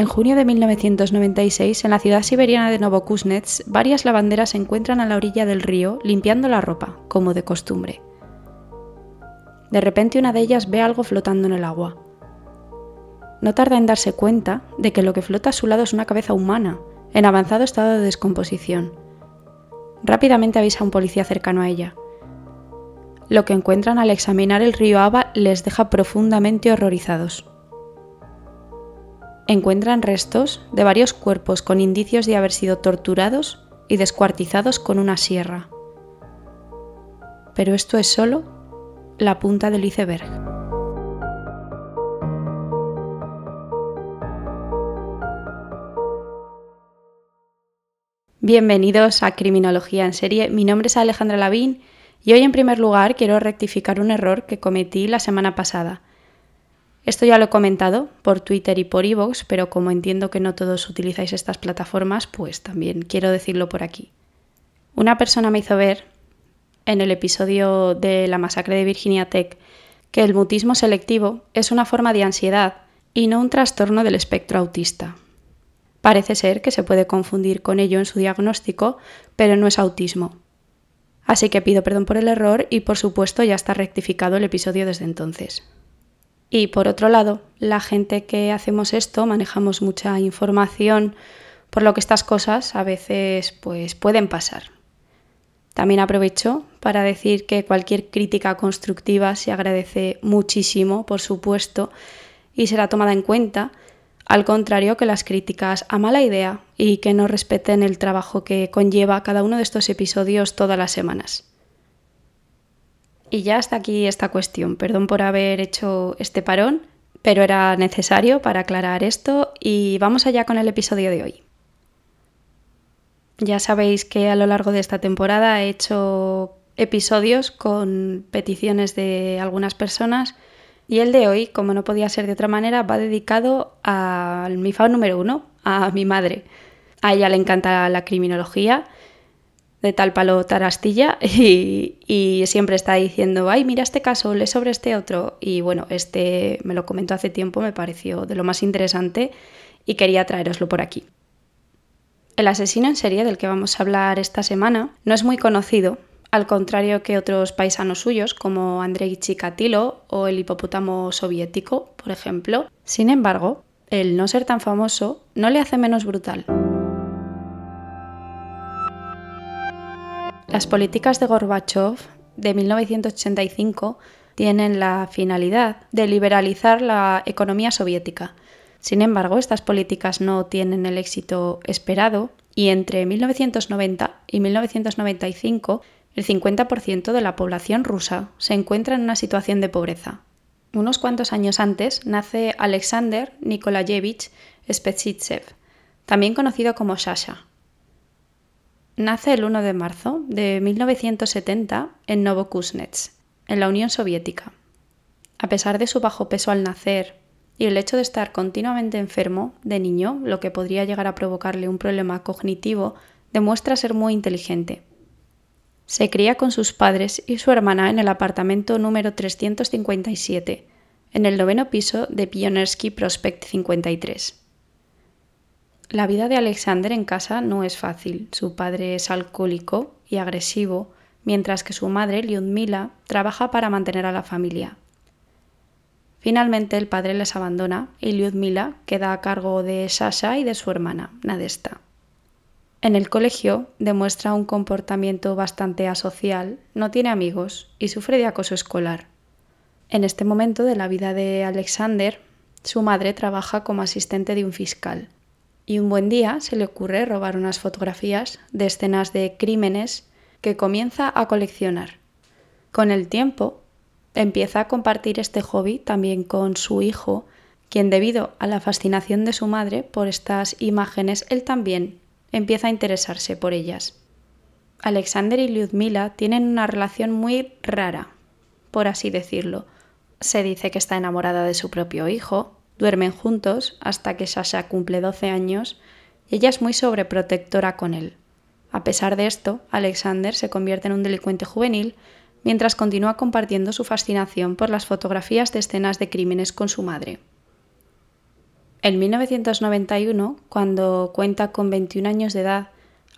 En junio de 1996, en la ciudad siberiana de Novokuznets, varias lavanderas se encuentran a la orilla del río limpiando la ropa, como de costumbre. De repente una de ellas ve algo flotando en el agua. No tarda en darse cuenta de que lo que flota a su lado es una cabeza humana, en avanzado estado de descomposición. Rápidamente avisa a un policía cercano a ella. Lo que encuentran al examinar el río Aba les deja profundamente horrorizados. Encuentran restos de varios cuerpos con indicios de haber sido torturados y descuartizados con una sierra. Pero esto es solo la punta del iceberg. Bienvenidos a Criminología en Serie. Mi nombre es Alejandra Lavín y hoy en primer lugar quiero rectificar un error que cometí la semana pasada. Esto ya lo he comentado por Twitter y por iVoox, pero como entiendo que no todos utilizáis estas plataformas, pues también quiero decirlo por aquí. Una persona me hizo ver en el episodio de la masacre de Virginia Tech que el mutismo selectivo es una forma de ansiedad y no un trastorno del espectro autista. Parece ser que se puede confundir con ello en su diagnóstico, pero no es autismo. Así que pido perdón por el error y por supuesto ya está rectificado el episodio desde entonces. Y por otro lado, la gente que hacemos esto manejamos mucha información, por lo que estas cosas a veces pues pueden pasar. También aprovecho para decir que cualquier crítica constructiva se agradece muchísimo, por supuesto, y será tomada en cuenta al contrario que las críticas a mala idea y que no respeten el trabajo que conlleva cada uno de estos episodios todas las semanas. Y ya hasta aquí esta cuestión. Perdón por haber hecho este parón, pero era necesario para aclarar esto y vamos allá con el episodio de hoy. Ya sabéis que a lo largo de esta temporada he hecho episodios con peticiones de algunas personas y el de hoy, como no podía ser de otra manera, va dedicado a mi fan número uno, a mi madre. A ella le encanta la criminología, de tal palo tarastilla, y, y, siempre está diciendo, ay, mira este caso, lee sobre este otro. Y bueno, este me lo comentó hace tiempo, me pareció de lo más interesante y quería traeroslo por aquí. El asesino en serie del que vamos a hablar esta semana no es muy conocido, al contrario que otros paisanos suyos como Andrei Chikatilo o el hipopótamo soviético, por ejemplo. Sin embargo, el no ser tan famoso no le hace menos brutal. Las políticas de Gorbachev de 1985 tienen la finalidad de liberalizar la economía soviética. Sin embargo, estas políticas no tienen el éxito esperado y entre 1990 y 1995 el 50% de la población rusa se encuentra en una situación de pobreza. Unos cuantos años antes nace Alexander Nikolayevich Spetsitsev, también conocido como Sasha. Nace el 1 de marzo de 1970 en Novokuznets, en la Unión Soviética. A pesar de su bajo peso al nacer y el hecho de estar continuamente enfermo de niño, lo que podría llegar a provocarle un problema cognitivo, demuestra ser muy inteligente se cría con sus padres y su hermana en el apartamento número 357, en el noveno piso de Pionersky Prospect 53. La vida de Alexander en casa no es fácil. Su padre es alcohólico y agresivo, mientras que su madre, Lyudmila, trabaja para mantener a la familia. Finalmente el padre les abandona y Lyudmila queda a cargo de Sasha y de su hermana, Nadesta. En el colegio demuestra un comportamiento bastante asocial, no tiene amigos y sufre de acoso escolar. En este momento de la vida de Alexander, su madre trabaja como asistente de un fiscal y un buen día se le ocurre robar unas fotografías de escenas de crímenes que comienza a coleccionar. Con el tiempo, empieza a compartir este hobby también con su hijo, quien debido a la fascinación de su madre por estas imágenes, él también empieza a interesarse por ellas. Alexander y Lyudmila tienen una relación muy rara, por así decirlo. Se dice que está enamorada de su propio hijo, duermen juntos hasta que Sasha cumple 12 años y ella es muy sobreprotectora con él. A pesar de esto, Alexander se convierte en un delincuente juvenil mientras continúa compartiendo su fascinación por las fotografías de escenas de crímenes con su madre. En 1991, cuando cuenta con 21 años de edad,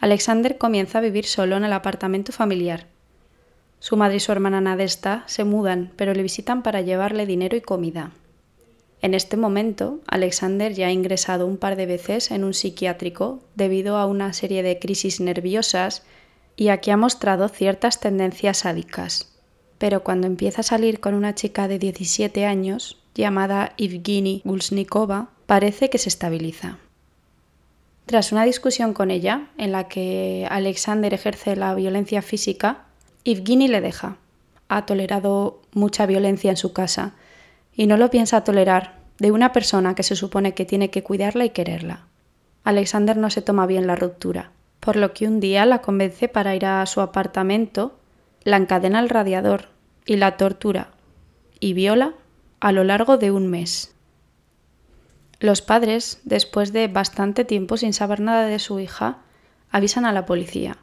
Alexander comienza a vivir solo en el apartamento familiar. Su madre y su hermana Nadesta se mudan, pero le visitan para llevarle dinero y comida. En este momento, Alexander ya ha ingresado un par de veces en un psiquiátrico debido a una serie de crisis nerviosas y aquí ha mostrado ciertas tendencias sádicas. Pero cuando empieza a salir con una chica de 17 años, llamada Evgeny Gulsnikova, parece que se estabiliza. Tras una discusión con ella, en la que Alexander ejerce la violencia física, Evgeny le deja. Ha tolerado mucha violencia en su casa y no lo piensa tolerar de una persona que se supone que tiene que cuidarla y quererla. Alexander no se toma bien la ruptura, por lo que un día la convence para ir a su apartamento, la encadena al radiador y la tortura y viola a lo largo de un mes. Los padres, después de bastante tiempo sin saber nada de su hija, avisan a la policía.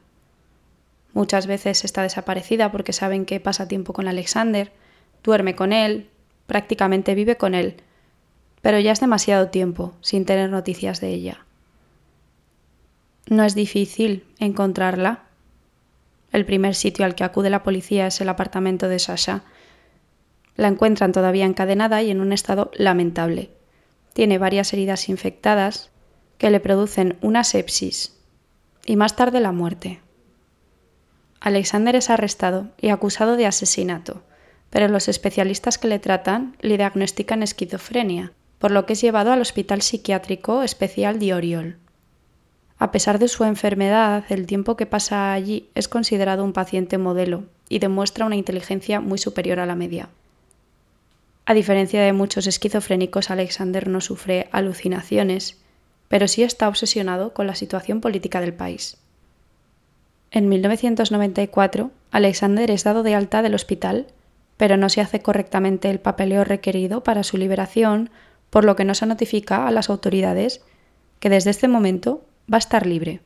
Muchas veces está desaparecida porque saben que pasa tiempo con Alexander, duerme con él, prácticamente vive con él, pero ya es demasiado tiempo sin tener noticias de ella. No es difícil encontrarla. El primer sitio al que acude la policía es el apartamento de Sasha. La encuentran todavía encadenada y en un estado lamentable tiene varias heridas infectadas que le producen una sepsis y más tarde la muerte. Alexander es arrestado y acusado de asesinato, pero los especialistas que le tratan le diagnostican esquizofrenia, por lo que es llevado al Hospital Psiquiátrico Especial de Oriol. A pesar de su enfermedad, el tiempo que pasa allí es considerado un paciente modelo y demuestra una inteligencia muy superior a la media. A diferencia de muchos esquizofrénicos, Alexander no sufre alucinaciones, pero sí está obsesionado con la situación política del país. En 1994, Alexander es dado de alta del hospital, pero no se hace correctamente el papeleo requerido para su liberación, por lo que no se notifica a las autoridades que desde este momento va a estar libre.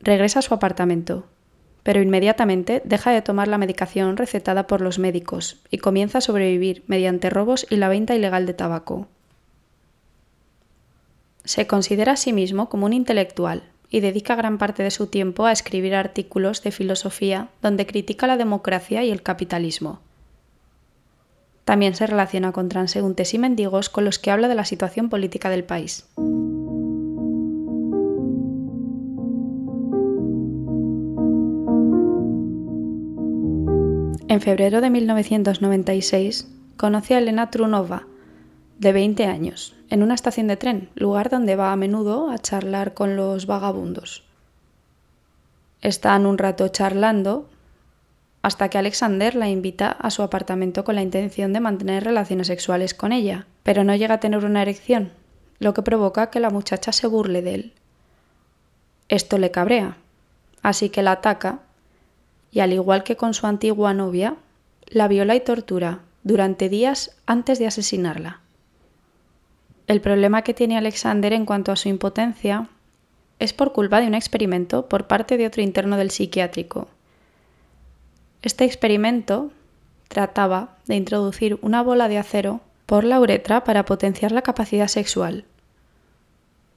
Regresa a su apartamento, pero inmediatamente deja de tomar la medicación recetada por los médicos y comienza a sobrevivir mediante robos y la venta ilegal de tabaco. Se considera a sí mismo como un intelectual y dedica gran parte de su tiempo a escribir artículos de filosofía donde critica la democracia y el capitalismo. También se relaciona con transeúntes y mendigos con los que habla de la situación política del país. En febrero de 1996 conoce a Elena Trunova, de 20 años, en una estación de tren, lugar donde va a menudo a charlar con los vagabundos. Están un rato charlando hasta que Alexander la invita a su apartamento con la intención de mantener relaciones sexuales con ella, pero no llega a tener una erección, lo que provoca que la muchacha se burle de él. Esto le cabrea, así que la ataca y al igual que con su antigua novia, la viola y tortura durante días antes de asesinarla. El problema que tiene Alexander en cuanto a su impotencia es por culpa de un experimento por parte de otro interno del psiquiátrico. Este experimento trataba de introducir una bola de acero por la uretra para potenciar la capacidad sexual.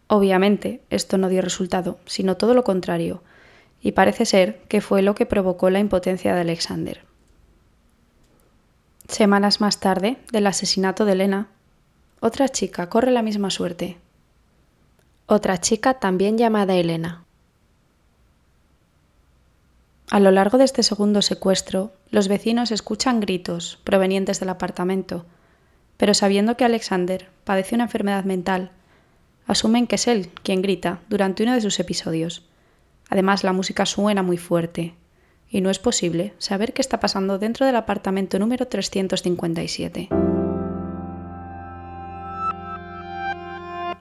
Obviamente, esto no dio resultado, sino todo lo contrario, y parece ser que fue lo que provocó la impotencia de Alexander. Semanas más tarde del asesinato de Elena, otra chica corre la misma suerte. Otra chica también llamada Elena. A lo largo de este segundo secuestro, los vecinos escuchan gritos provenientes del apartamento, pero sabiendo que Alexander padece una enfermedad mental, asumen que es él quien grita durante uno de sus episodios. Además, la música suena muy fuerte y no es posible saber qué está pasando dentro del apartamento número 357.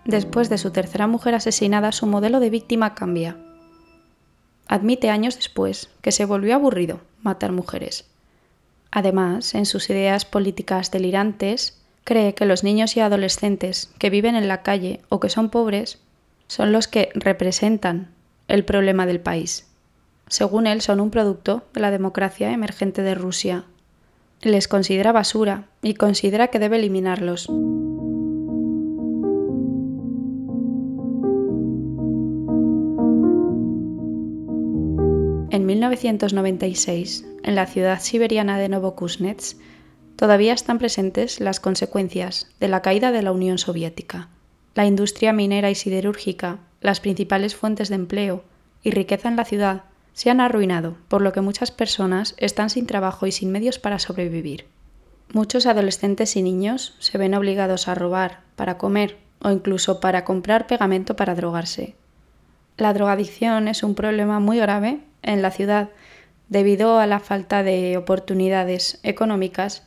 Después de su tercera mujer asesinada, su modelo de víctima cambia. Admite años después que se volvió aburrido matar mujeres. Además, en sus ideas políticas delirantes, cree que los niños y adolescentes que viven en la calle o que son pobres son los que representan el problema del país. Según él, son un producto de la democracia emergente de Rusia. Les considera basura y considera que debe eliminarlos. En 1996, en la ciudad siberiana de Novokuznetsk, todavía están presentes las consecuencias de la caída de la Unión Soviética. La industria minera y siderúrgica, las principales fuentes de empleo y riqueza en la ciudad se han arruinado, por lo que muchas personas están sin trabajo y sin medios para sobrevivir. Muchos adolescentes y niños se ven obligados a robar para comer o incluso para comprar pegamento para drogarse. La drogadicción es un problema muy grave en la ciudad debido a la falta de oportunidades económicas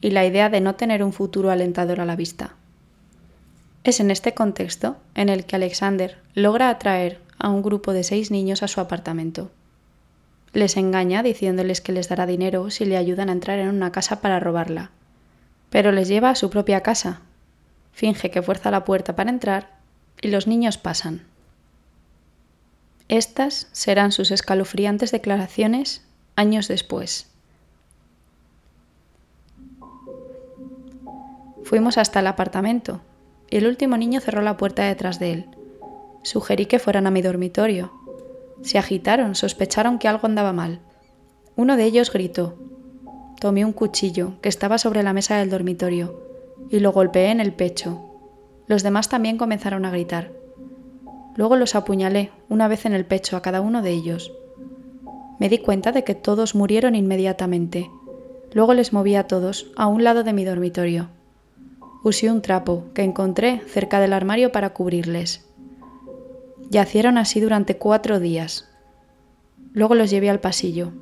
y la idea de no tener un futuro alentador a la vista. Es en este contexto en el que Alexander logra atraer a un grupo de seis niños a su apartamento. Les engaña diciéndoles que les dará dinero si le ayudan a entrar en una casa para robarla, pero les lleva a su propia casa. Finge que fuerza la puerta para entrar y los niños pasan. Estas serán sus escalofriantes declaraciones años después. Fuimos hasta el apartamento y el último niño cerró la puerta detrás de él. Sugerí que fueran a mi dormitorio. Se agitaron, sospecharon que algo andaba mal. Uno de ellos gritó. Tomé un cuchillo que estaba sobre la mesa del dormitorio y lo golpeé en el pecho. Los demás también comenzaron a gritar. Luego los apuñalé una vez en el pecho a cada uno de ellos. Me di cuenta de que todos murieron inmediatamente. Luego les moví a todos a un lado de mi dormitorio. Usé un trapo que encontré cerca del armario para cubrirles. Yacieron así durante cuatro días. Luego los llevé al pasillo.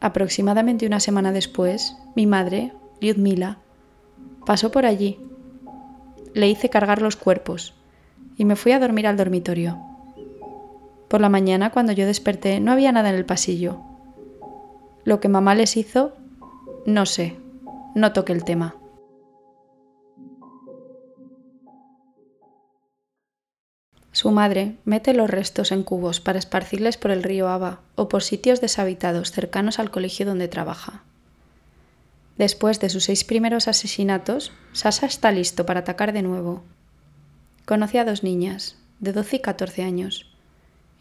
Aproximadamente una semana después, mi madre, Lyudmila, Pasó por allí. Le hice cargar los cuerpos y me fui a dormir al dormitorio. Por la mañana, cuando yo desperté, no había nada en el pasillo. Lo que mamá les hizo, no sé, no toqué el tema. Su madre mete los restos en cubos para esparcirles por el río Aba o por sitios deshabitados cercanos al colegio donde trabaja. Después de sus seis primeros asesinatos, Sasa está listo para atacar de nuevo. Conoce a dos niñas, de 12 y 14 años,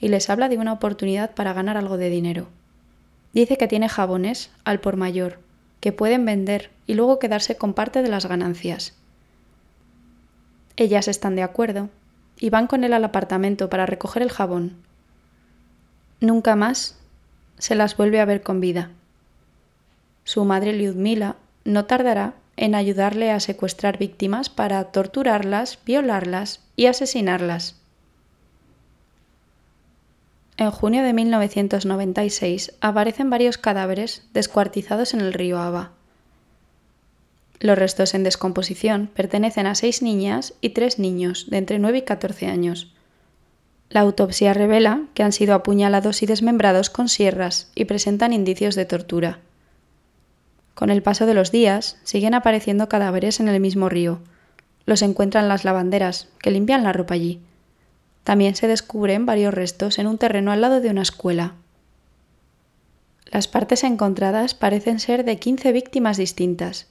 y les habla de una oportunidad para ganar algo de dinero. Dice que tiene jabones al por mayor, que pueden vender y luego quedarse con parte de las ganancias. Ellas están de acuerdo y van con él al apartamento para recoger el jabón. Nunca más se las vuelve a ver con vida su madre Lyudmila no tardará en ayudarle a secuestrar víctimas para torturarlas, violarlas y asesinarlas. En junio de 1996 aparecen varios cadáveres descuartizados en el río Aba. Los restos en descomposición pertenecen a seis niñas y tres niños de entre 9 y 14 años. La autopsia revela que han sido apuñalados y desmembrados con sierras y presentan indicios de tortura. Con el paso de los días, siguen apareciendo cadáveres en el mismo río. Los encuentran las lavanderas, que limpian la ropa allí. También se descubren varios restos en un terreno al lado de una escuela. Las partes encontradas parecen ser de 15 víctimas distintas.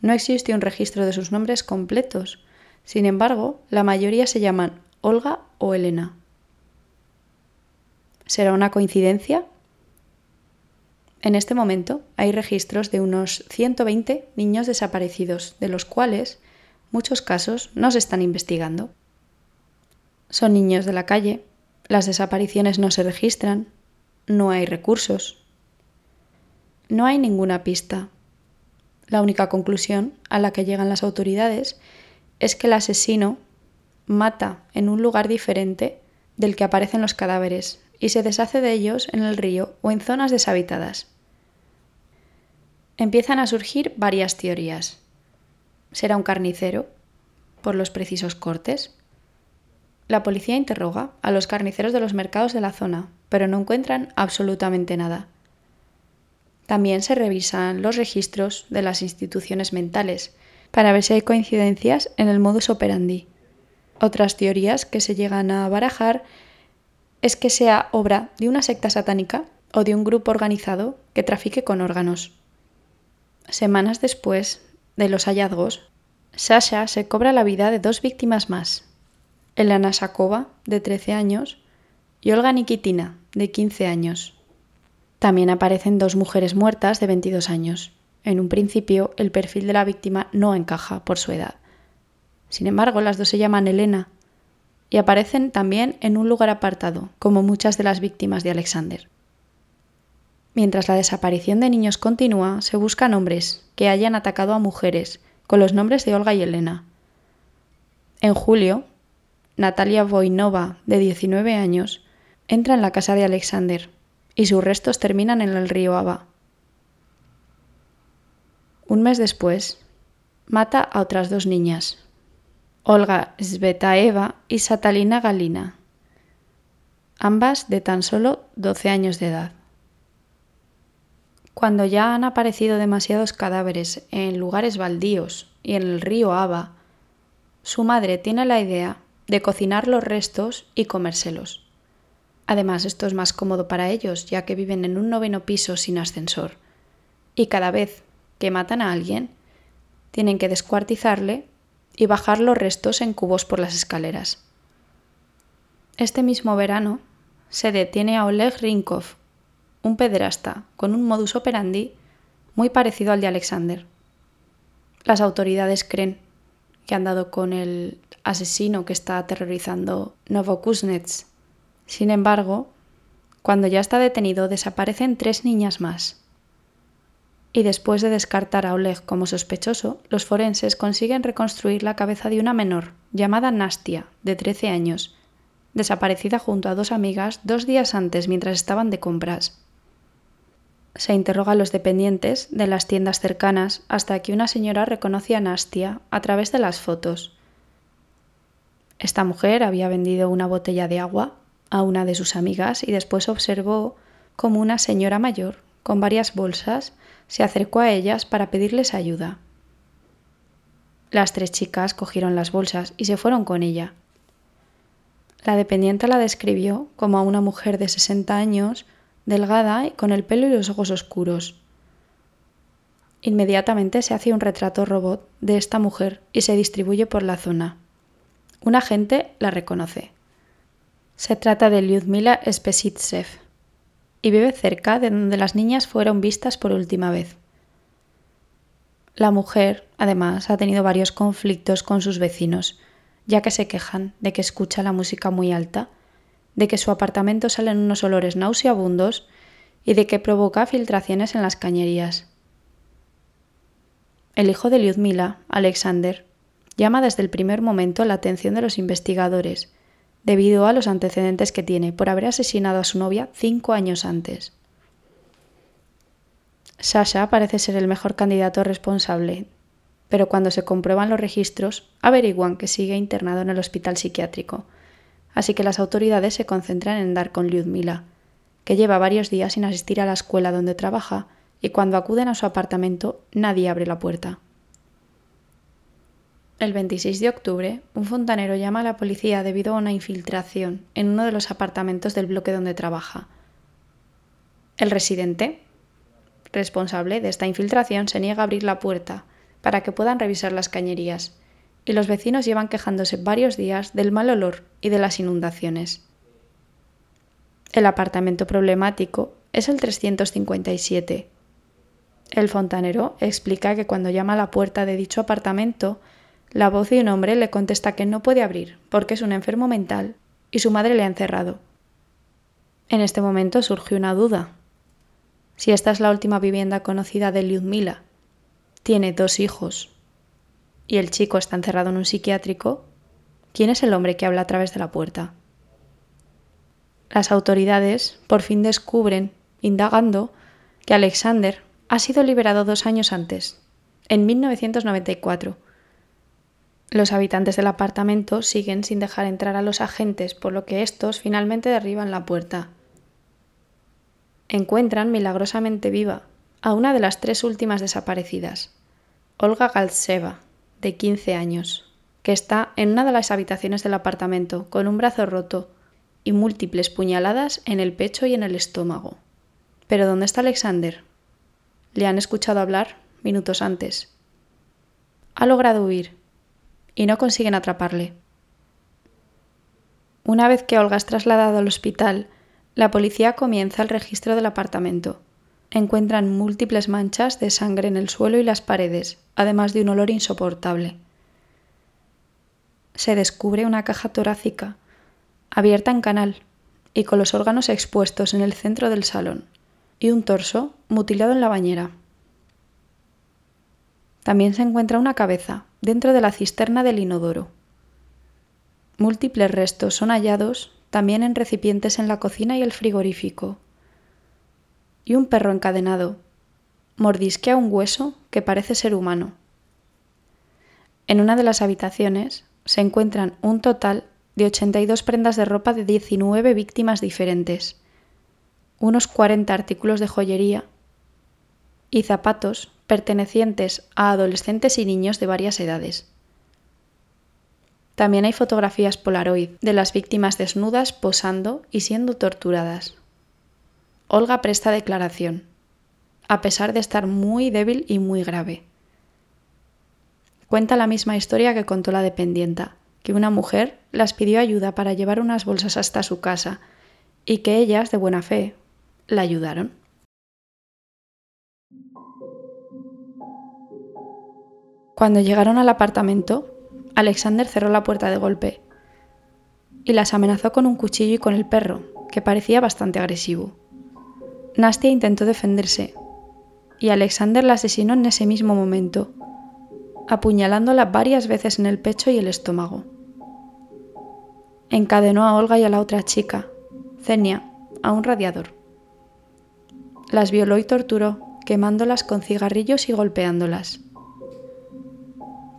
No existe un registro de sus nombres completos. Sin embargo, la mayoría se llaman Olga o Elena. ¿Será una coincidencia? En este momento hay registros de unos 120 niños desaparecidos, de los cuales muchos casos no se están investigando. Son niños de la calle, las desapariciones no se registran, no hay recursos. No hay ninguna pista. La única conclusión a la que llegan las autoridades es que el asesino mata en un lugar diferente del que aparecen los cadáveres y se deshace de ellos en el río o en zonas deshabitadas empiezan a surgir varias teorías. ¿Será un carnicero? ¿Por los precisos cortes? La policía interroga a los carniceros de los mercados de la zona, pero no encuentran absolutamente nada. También se revisan los registros de las instituciones mentales para ver si hay coincidencias en el modus operandi. Otras teorías que se llegan a barajar es que sea obra de una secta satánica o de un grupo organizado que trafique con órganos. Semanas después de los hallazgos, Sasha se cobra la vida de dos víctimas más. Elena Sakova, de 13 años, y Olga Nikitina, de 15 años. También aparecen dos mujeres muertas de 22 años. En un principio, el perfil de la víctima no encaja por su edad. Sin embargo, las dos se llaman Elena y aparecen también en un lugar apartado, como muchas de las víctimas de Alexander. Mientras la desaparición de niños continúa, se buscan hombres que hayan atacado a mujeres, con los nombres de Olga y Elena. En julio, Natalia Voinova, de 19 años, entra en la casa de Alexander y sus restos terminan en el río Aba. Un mes después, mata a otras dos niñas, Olga Svetaeva y Satalina Galina, ambas de tan solo 12 años de edad. Cuando ya han aparecido demasiados cadáveres en lugares baldíos y en el río Aba, su madre tiene la idea de cocinar los restos y comérselos. Además, esto es más cómodo para ellos, ya que viven en un noveno piso sin ascensor. Y cada vez que matan a alguien, tienen que descuartizarle y bajar los restos en cubos por las escaleras. Este mismo verano se detiene a Oleg Rinkov, un pederasta con un modus operandi muy parecido al de Alexander. Las autoridades creen que han dado con el asesino que está aterrorizando Novokuznets. Sin embargo, cuando ya está detenido desaparecen tres niñas más. Y después de descartar a Oleg como sospechoso, los forenses consiguen reconstruir la cabeza de una menor, llamada Nastia, de 13 años, desaparecida junto a dos amigas dos días antes mientras estaban de compras se interroga a los dependientes de las tiendas cercanas hasta que una señora reconoce a Nastia a través de las fotos. Esta mujer había vendido una botella de agua a una de sus amigas y después observó cómo una señora mayor, con varias bolsas, se acercó a ellas para pedirles ayuda. Las tres chicas cogieron las bolsas y se fueron con ella. La dependiente la describió como a una mujer de 60 años delgada y con el pelo y los ojos oscuros. Inmediatamente se hace un retrato robot de esta mujer y se distribuye por la zona. Un agente la reconoce. Se trata de Lyudmila Spesitsev y vive cerca de donde las niñas fueron vistas por última vez. La mujer, además, ha tenido varios conflictos con sus vecinos, ya que se quejan de que escucha la música muy alta de que su apartamento salen unos olores nauseabundos y de que provoca filtraciones en las cañerías. El hijo de Lyudmila, Alexander, llama desde el primer momento la atención de los investigadores, debido a los antecedentes que tiene por haber asesinado a su novia cinco años antes. Sasha parece ser el mejor candidato responsable, pero cuando se comprueban los registros, averiguan que sigue internado en el hospital psiquiátrico, así que las autoridades se concentran en dar con Lyudmila, que lleva varios días sin asistir a la escuela donde trabaja y cuando acuden a su apartamento nadie abre la puerta. El 26 de octubre, un fontanero llama a la policía debido a una infiltración en uno de los apartamentos del bloque donde trabaja. El residente, responsable de esta infiltración, se niega a abrir la puerta para que puedan revisar las cañerías y los vecinos llevan quejándose varios días del mal olor y de las inundaciones. El apartamento problemático es el 357. El fontanero explica que cuando llama a la puerta de dicho apartamento, la voz de un hombre le contesta que no puede abrir porque es un enfermo mental y su madre le ha encerrado. En este momento surge una duda. Si esta es la última vivienda conocida de Lyudmila, tiene dos hijos y el chico está encerrado en un psiquiátrico, ¿quién es el hombre que habla a través de la puerta? Las autoridades por fin descubren, indagando, que Alexander ha sido liberado dos años antes, en 1994. Los habitantes del apartamento siguen sin dejar entrar a los agentes, por lo que estos finalmente derriban la puerta. Encuentran milagrosamente viva a una de las tres últimas desaparecidas, Olga Galtseva, de 15 años, que está en una de las habitaciones del apartamento con un brazo roto y múltiples puñaladas en el pecho y en el estómago. Pero ¿dónde está Alexander? Le han escuchado hablar minutos antes. Ha logrado huir y no consiguen atraparle. Una vez que Olga es trasladada al hospital, la policía comienza el registro del apartamento. Encuentran múltiples manchas de sangre en el suelo y las paredes, además de un olor insoportable. Se descubre una caja torácica, abierta en canal y con los órganos expuestos en el centro del salón, y un torso mutilado en la bañera. También se encuentra una cabeza dentro de la cisterna del inodoro. Múltiples restos son hallados también en recipientes en la cocina y el frigorífico. Y un perro encadenado mordisquea un hueso que parece ser humano. En una de las habitaciones se encuentran un total de 82 prendas de ropa de 19 víctimas diferentes, unos 40 artículos de joyería y zapatos pertenecientes a adolescentes y niños de varias edades. También hay fotografías Polaroid de las víctimas desnudas posando y siendo torturadas. Olga presta declaración, a pesar de estar muy débil y muy grave. Cuenta la misma historia que contó la dependienta, que una mujer las pidió ayuda para llevar unas bolsas hasta su casa y que ellas, de buena fe, la ayudaron. Cuando llegaron al apartamento, Alexander cerró la puerta de golpe y las amenazó con un cuchillo y con el perro, que parecía bastante agresivo. Nastia intentó defenderse y Alexander la asesinó en ese mismo momento, apuñalándola varias veces en el pecho y el estómago. Encadenó a Olga y a la otra chica, Zenia, a un radiador. Las violó y torturó, quemándolas con cigarrillos y golpeándolas.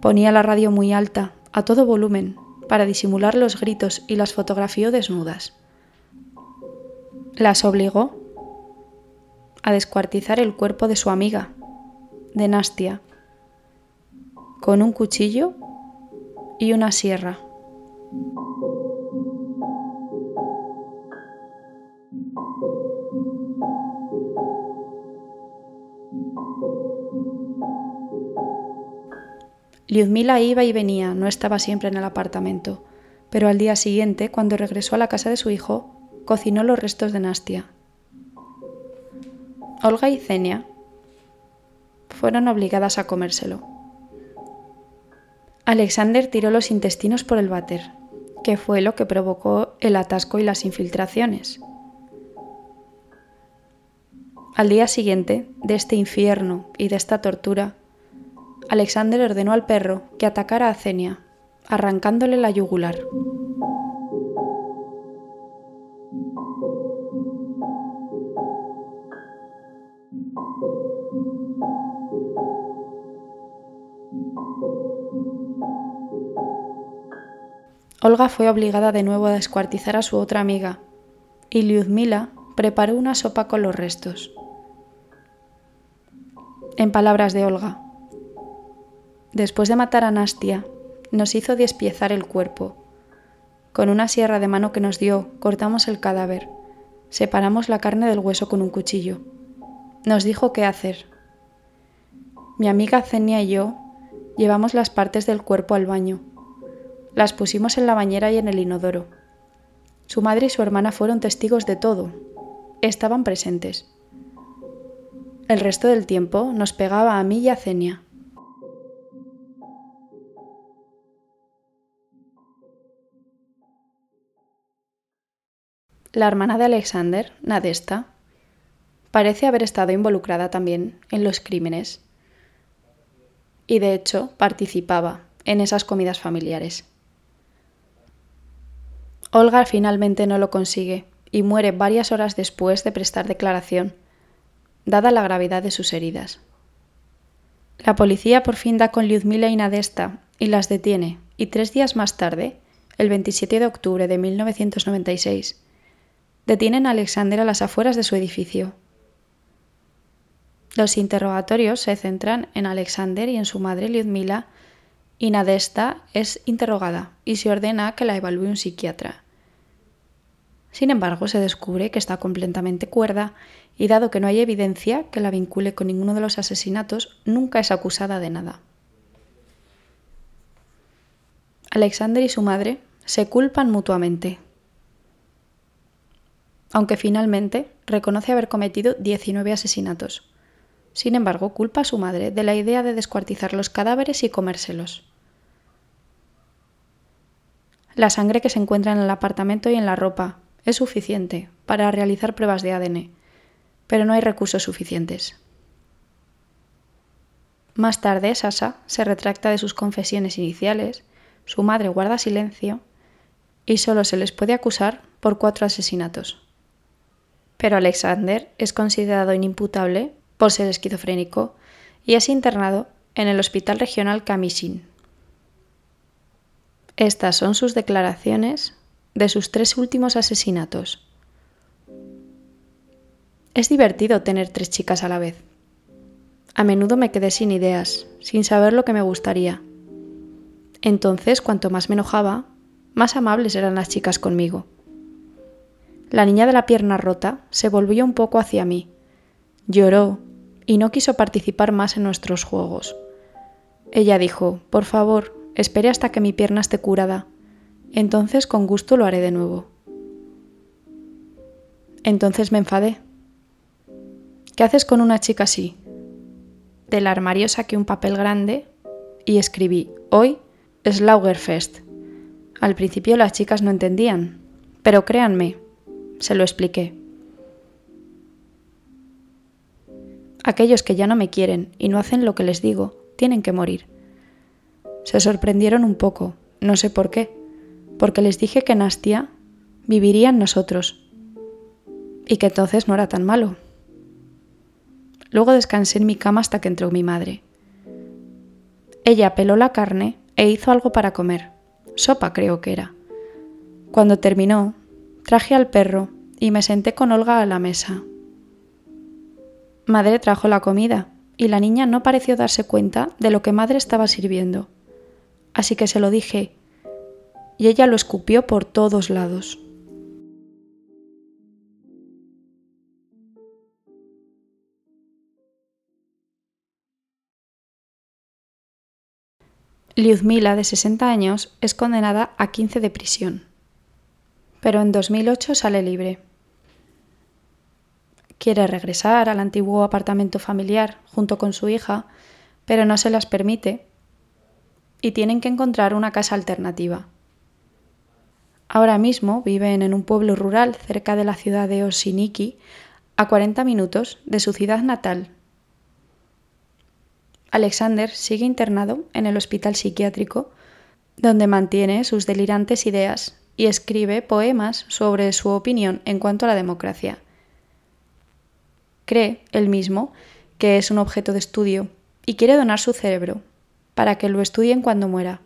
Ponía la radio muy alta, a todo volumen, para disimular los gritos y las fotografió desnudas. Las obligó a descuartizar el cuerpo de su amiga, de Nastia, con un cuchillo y una sierra. Lyudmila iba y venía, no estaba siempre en el apartamento, pero al día siguiente, cuando regresó a la casa de su hijo, cocinó los restos de Nastia. Olga y Zenia fueron obligadas a comérselo. Alexander tiró los intestinos por el váter, que fue lo que provocó el atasco y las infiltraciones. Al día siguiente de este infierno y de esta tortura, Alexander ordenó al perro que atacara a Cenia, arrancándole la yugular. Olga fue obligada de nuevo a descuartizar a su otra amiga, y Lyudmila preparó una sopa con los restos. En palabras de Olga, Después de matar a Nastia, nos hizo despiezar el cuerpo. Con una sierra de mano que nos dio, cortamos el cadáver. Separamos la carne del hueso con un cuchillo. Nos dijo qué hacer. Mi amiga Zenia y yo llevamos las partes del cuerpo al baño. Las pusimos en la bañera y en el inodoro. Su madre y su hermana fueron testigos de todo. Estaban presentes. El resto del tiempo nos pegaba a mí y a Zenia. La hermana de Alexander, Nadesta, parece haber estado involucrada también en los crímenes y de hecho participaba en esas comidas familiares. Olga finalmente no lo consigue y muere varias horas después de prestar declaración, dada la gravedad de sus heridas. La policía por fin da con Lyudmila y Nadesta y las detiene, y tres días más tarde, el 27 de octubre de 1996, detienen a Alexander a las afueras de su edificio. Los interrogatorios se centran en Alexander y en su madre Lyudmila, y Nadesta es interrogada y se ordena que la evalúe un psiquiatra. Sin embargo, se descubre que está completamente cuerda y dado que no hay evidencia que la vincule con ninguno de los asesinatos, nunca es acusada de nada. Alexander y su madre se culpan mutuamente aunque finalmente reconoce haber cometido 19 asesinatos. Sin embargo, culpa a su madre de la idea de descuartizar los cadáveres y comérselos. La sangre que se encuentra en el apartamento y en la ropa es suficiente para realizar pruebas de ADN, pero no hay recursos suficientes. Más tarde, Sasa se retracta de sus confesiones iniciales, su madre guarda silencio y solo se les puede acusar por cuatro asesinatos. Pero Alexander es considerado inimputable por ser esquizofrénico y es internado en el Hospital Regional Kamishin. Estas son sus declaraciones de sus tres últimos asesinatos. Es divertido tener tres chicas a la vez. A menudo me quedé sin ideas, sin saber lo que me gustaría. Entonces, cuanto más me enojaba, más amables eran las chicas conmigo. La niña de la pierna rota se volvió un poco hacia mí. Lloró y no quiso participar más en nuestros juegos. Ella dijo, por favor, Espere hasta que mi pierna esté curada. Entonces con gusto lo haré de nuevo. Entonces me enfadé. ¿Qué haces con una chica así? Del armario saqué un papel grande y escribí, hoy es Laugerfest. Al principio las chicas no entendían, pero créanme, se lo expliqué. Aquellos que ya no me quieren y no hacen lo que les digo, tienen que morir. Se sorprendieron un poco, no sé por qué, porque les dije que Nastia viviría en nosotros y que entonces no era tan malo. Luego descansé en mi cama hasta que entró mi madre. Ella peló la carne e hizo algo para comer, sopa creo que era. Cuando terminó, traje al perro y me senté con Olga a la mesa. Madre trajo la comida y la niña no pareció darse cuenta de lo que madre estaba sirviendo así que se lo dije, y ella lo escupió por todos lados. Liuzmila, de 60 años, es condenada a 15 de prisión, pero en 2008 sale libre. Quiere regresar al antiguo apartamento familiar junto con su hija, pero no se las permite y tienen que encontrar una casa alternativa. Ahora mismo viven en un pueblo rural cerca de la ciudad de Osiniki, a 40 minutos de su ciudad natal. Alexander sigue internado en el hospital psiquiátrico, donde mantiene sus delirantes ideas y escribe poemas sobre su opinión en cuanto a la democracia. Cree, él mismo, que es un objeto de estudio y quiere donar su cerebro para que lo estudien cuando muera,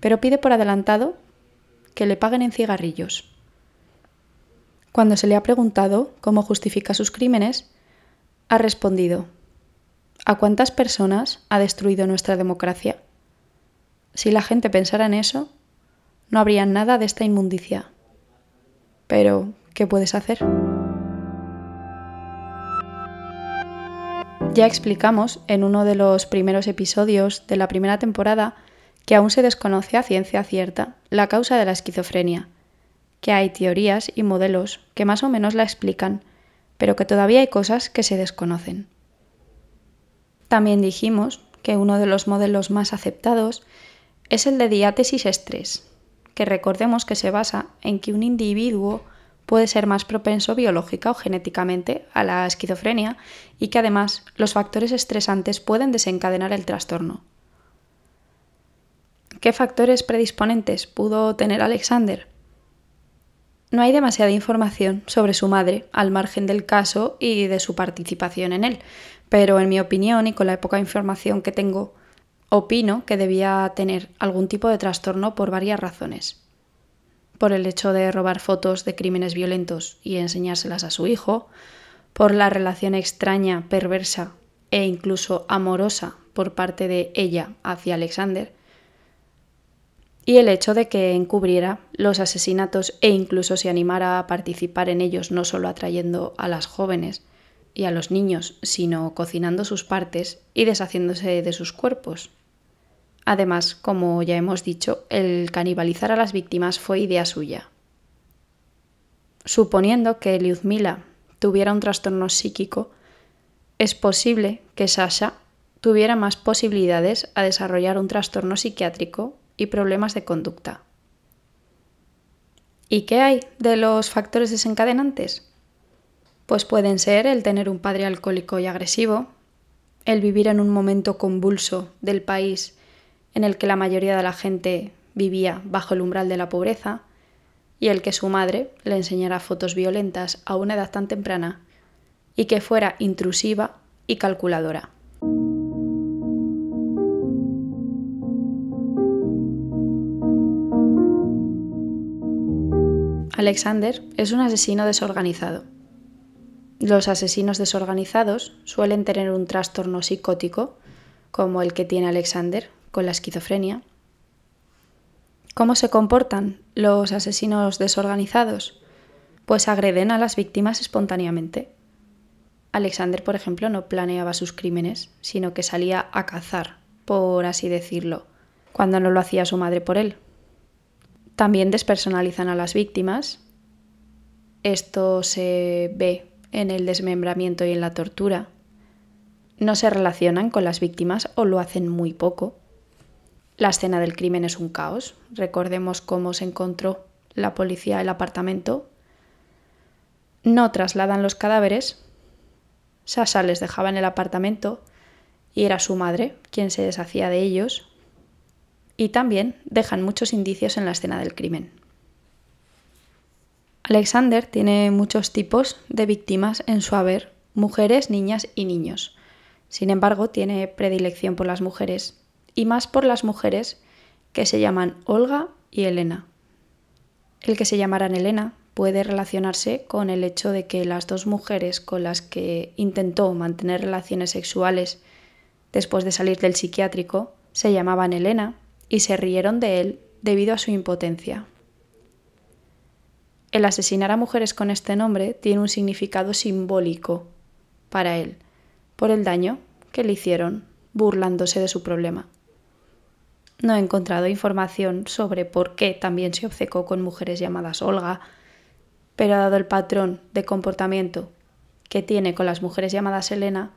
pero pide por adelantado que le paguen en cigarrillos. Cuando se le ha preguntado cómo justifica sus crímenes, ha respondido, ¿a cuántas personas ha destruido nuestra democracia? Si la gente pensara en eso, no habría nada de esta inmundicia. Pero, ¿qué puedes hacer? Ya explicamos en uno de los primeros episodios de la primera temporada que aún se desconoce a ciencia cierta la causa de la esquizofrenia, que hay teorías y modelos que más o menos la explican, pero que todavía hay cosas que se desconocen. También dijimos que uno de los modelos más aceptados es el de diátesis estrés, que recordemos que se basa en que un individuo puede ser más propenso biológica o genéticamente a la esquizofrenia y que además los factores estresantes pueden desencadenar el trastorno. ¿Qué factores predisponentes pudo tener Alexander? No hay demasiada información sobre su madre al margen del caso y de su participación en él, pero en mi opinión y con la poca información que tengo, opino que debía tener algún tipo de trastorno por varias razones por el hecho de robar fotos de crímenes violentos y enseñárselas a su hijo, por la relación extraña, perversa e incluso amorosa por parte de ella hacia Alexander, y el hecho de que encubriera los asesinatos e incluso se animara a participar en ellos no solo atrayendo a las jóvenes y a los niños, sino cocinando sus partes y deshaciéndose de sus cuerpos. Además, como ya hemos dicho, el canibalizar a las víctimas fue idea suya. Suponiendo que Lyudmila tuviera un trastorno psíquico, es posible que Sasha tuviera más posibilidades a desarrollar un trastorno psiquiátrico y problemas de conducta. ¿Y qué hay de los factores desencadenantes? Pues pueden ser el tener un padre alcohólico y agresivo, el vivir en un momento convulso del país en el que la mayoría de la gente vivía bajo el umbral de la pobreza, y el que su madre le enseñara fotos violentas a una edad tan temprana y que fuera intrusiva y calculadora. Alexander es un asesino desorganizado. Los asesinos desorganizados suelen tener un trastorno psicótico, como el que tiene Alexander con la esquizofrenia. ¿Cómo se comportan los asesinos desorganizados? Pues agreden a las víctimas espontáneamente. Alexander, por ejemplo, no planeaba sus crímenes, sino que salía a cazar, por así decirlo, cuando no lo hacía su madre por él. También despersonalizan a las víctimas. Esto se ve en el desmembramiento y en la tortura. No se relacionan con las víctimas o lo hacen muy poco. La escena del crimen es un caos. Recordemos cómo se encontró la policía el apartamento. No trasladan los cadáveres. Sasa les dejaba en el apartamento y era su madre quien se deshacía de ellos. Y también dejan muchos indicios en la escena del crimen. Alexander tiene muchos tipos de víctimas en su haber, mujeres, niñas y niños. Sin embargo, tiene predilección por las mujeres y más por las mujeres que se llaman Olga y Elena. El que se llamaran Elena puede relacionarse con el hecho de que las dos mujeres con las que intentó mantener relaciones sexuales después de salir del psiquiátrico se llamaban Elena y se rieron de él debido a su impotencia. El asesinar a mujeres con este nombre tiene un significado simbólico para él, por el daño que le hicieron burlándose de su problema. No he encontrado información sobre por qué también se obcecó con mujeres llamadas Olga, pero dado el patrón de comportamiento que tiene con las mujeres llamadas Elena,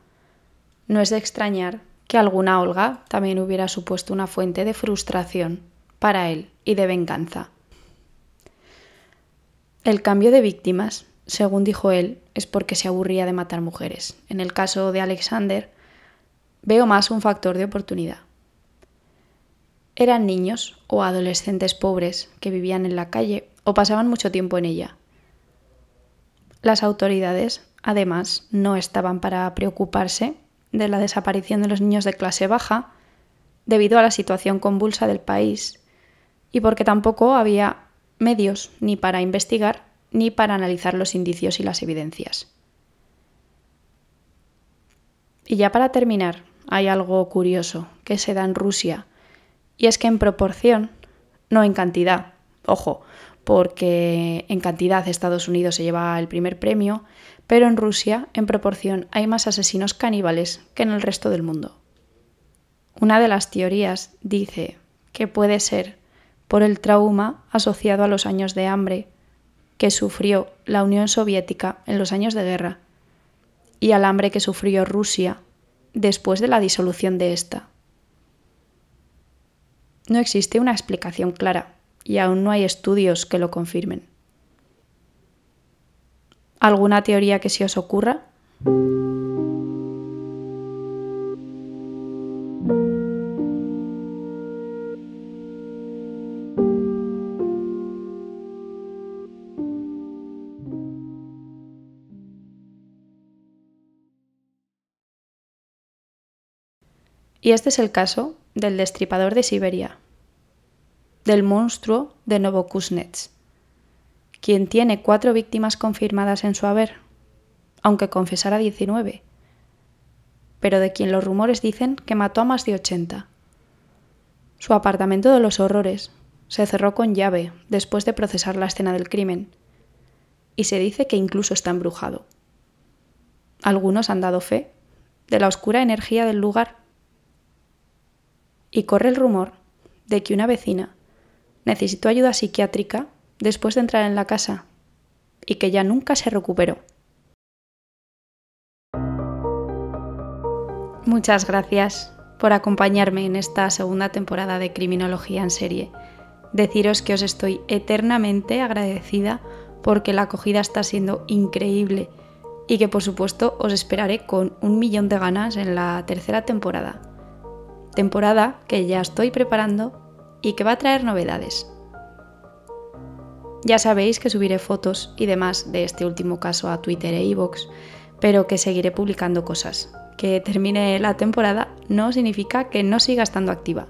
no es de extrañar que alguna Olga también hubiera supuesto una fuente de frustración para él y de venganza. El cambio de víctimas, según dijo él, es porque se aburría de matar mujeres. En el caso de Alexander, veo más un factor de oportunidad. Eran niños o adolescentes pobres que vivían en la calle o pasaban mucho tiempo en ella. Las autoridades, además, no estaban para preocuparse de la desaparición de los niños de clase baja debido a la situación convulsa del país y porque tampoco había medios ni para investigar ni para analizar los indicios y las evidencias. Y ya para terminar, hay algo curioso que se da en Rusia y es que en proporción, no en cantidad, ojo, porque en cantidad Estados Unidos se lleva el primer premio, pero en Rusia, en proporción, hay más asesinos caníbales que en el resto del mundo. Una de las teorías dice que puede ser por el trauma asociado a los años de hambre que sufrió la Unión Soviética en los años de guerra y al hambre que sufrió Rusia después de la disolución de esta. No existe una explicación clara y aún no hay estudios que lo confirmen. ¿Alguna teoría que se os ocurra? Y este es el caso del destripador de Siberia, del monstruo de Novokuznets, quien tiene cuatro víctimas confirmadas en su haber, aunque confesara 19, pero de quien los rumores dicen que mató a más de 80. Su apartamento de los horrores se cerró con llave después de procesar la escena del crimen, y se dice que incluso está embrujado. Algunos han dado fe de la oscura energía del lugar y corre el rumor de que una vecina necesitó ayuda psiquiátrica después de entrar en la casa y que ya nunca se recuperó. Muchas gracias por acompañarme en esta segunda temporada de Criminología en serie. Deciros que os estoy eternamente agradecida porque la acogida está siendo increíble y que por supuesto os esperaré con un millón de ganas en la tercera temporada. Temporada que ya estoy preparando y que va a traer novedades. Ya sabéis que subiré fotos y demás de este último caso a Twitter e iVoox, pero que seguiré publicando cosas. Que termine la temporada no significa que no siga estando activa.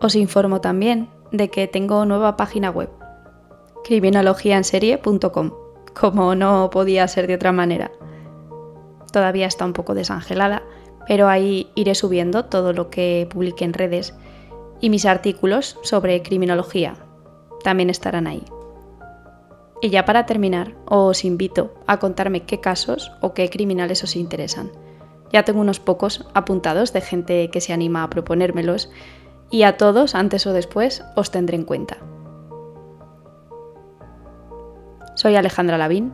Os informo también de que tengo nueva página web, criminologiaenserie.com como no podía ser de otra manera. Todavía está un poco desangelada, pero ahí iré subiendo todo lo que publique en redes y mis artículos sobre criminología también estarán ahí. Y ya para terminar, os invito a contarme qué casos o qué criminales os interesan. Ya tengo unos pocos apuntados de gente que se anima a proponérmelos y a todos, antes o después, os tendré en cuenta. Soy Alejandra Lavín.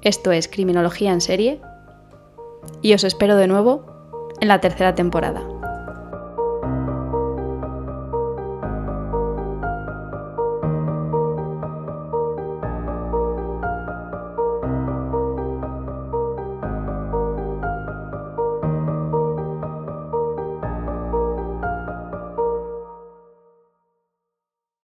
Esto es Criminología en serie. Y os espero de nuevo en la tercera temporada.